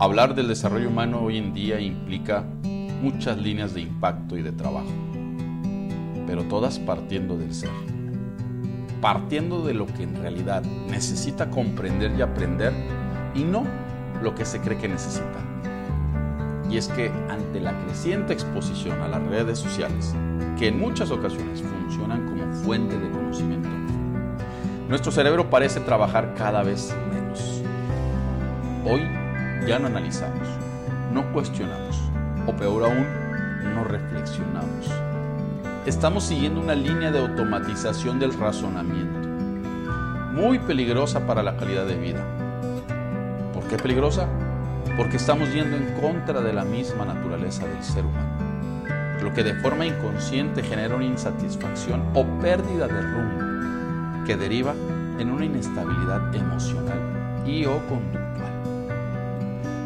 Hablar del desarrollo humano hoy en día implica muchas líneas de impacto y de trabajo, pero todas partiendo del ser, partiendo de lo que en realidad necesita comprender y aprender y no lo que se cree que necesita. Y es que ante la creciente exposición a las redes sociales, que en muchas ocasiones funcionan como fuente de conocimiento, nuestro cerebro parece trabajar cada vez menos. Hoy ya no analizamos, no cuestionamos, o peor aún, no reflexionamos. Estamos siguiendo una línea de automatización del razonamiento, muy peligrosa para la calidad de vida. ¿Por qué peligrosa? Porque estamos yendo en contra de la misma naturaleza del ser humano, lo que de forma inconsciente genera una insatisfacción o pérdida de rumbo, que deriva en una inestabilidad emocional y o conductual.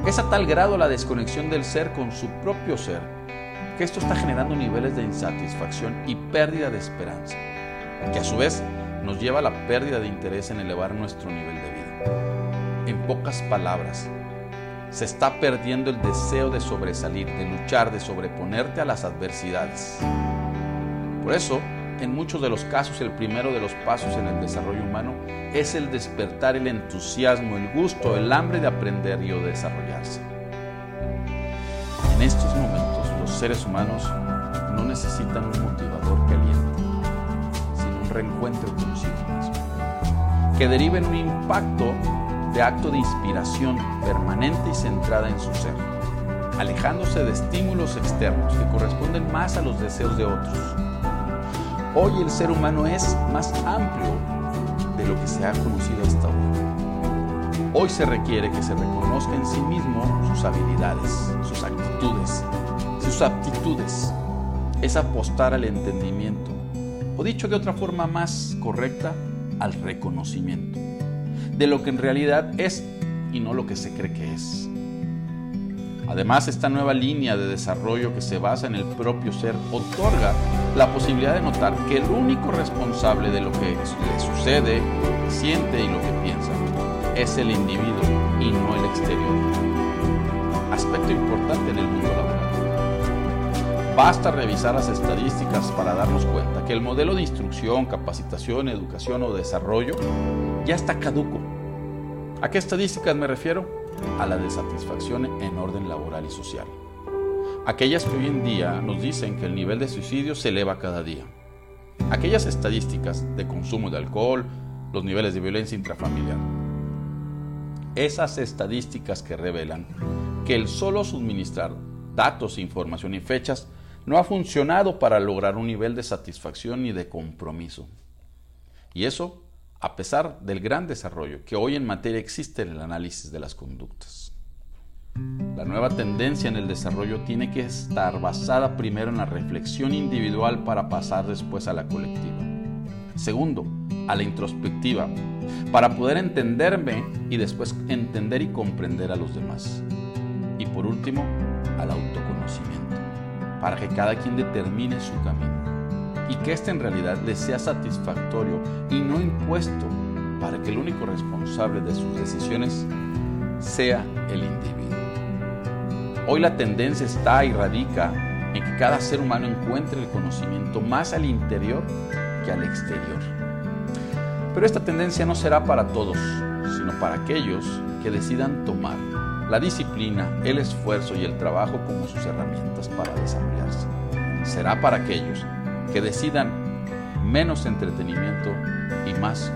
Es a tal grado la desconexión del ser con su propio ser que esto está generando niveles de insatisfacción y pérdida de esperanza, que a su vez nos lleva a la pérdida de interés en elevar nuestro nivel de vida. En pocas palabras, se está perdiendo el deseo de sobresalir, de luchar, de sobreponerte a las adversidades. Por eso, en muchos de los casos el primero de los pasos en el desarrollo humano es el despertar el entusiasmo, el gusto, el hambre de aprender y o desarrollarse. En estos momentos los seres humanos no necesitan un motivador que aliente, sino un reencuentro consigo mismo, que derive en un impacto de acto de inspiración permanente y centrada en su ser, alejándose de estímulos externos que corresponden más a los deseos de otros Hoy el ser humano es más amplio de lo que se ha conocido hasta hoy. Hoy se requiere que se reconozca en sí mismo sus habilidades, sus actitudes, sus aptitudes. Es apostar al entendimiento, o dicho de otra forma más correcta, al reconocimiento de lo que en realidad es y no lo que se cree que es. Además, esta nueva línea de desarrollo que se basa en el propio ser otorga la posibilidad de notar que el único responsable de lo que le sucede, lo que siente y lo que piensa es el individuo y no el exterior. Aspecto importante en el mundo laboral. Basta revisar las estadísticas para darnos cuenta que el modelo de instrucción, capacitación, educación o desarrollo ya está caduco. ¿A qué estadísticas me refiero? A la desatisfacción en orden laboral y social. Aquellas que hoy en día nos dicen que el nivel de suicidio se eleva cada día. Aquellas estadísticas de consumo de alcohol, los niveles de violencia intrafamiliar. Esas estadísticas que revelan que el solo suministrar datos, información y fechas no ha funcionado para lograr un nivel de satisfacción ni de compromiso. Y eso a pesar del gran desarrollo que hoy en materia existe en el análisis de las conductas. La nueva tendencia en el desarrollo tiene que estar basada primero en la reflexión individual para pasar después a la colectiva. Segundo, a la introspectiva, para poder entenderme y después entender y comprender a los demás. Y por último, al autoconocimiento, para que cada quien determine su camino y que éste en realidad le sea satisfactorio y no impuesto para que el único responsable de sus decisiones sea el individuo. Hoy la tendencia está y radica en que cada ser humano encuentre el conocimiento más al interior que al exterior. Pero esta tendencia no será para todos, sino para aquellos que decidan tomar la disciplina, el esfuerzo y el trabajo como sus herramientas para desarrollarse. Será para aquellos que decidan menos entretenimiento y más.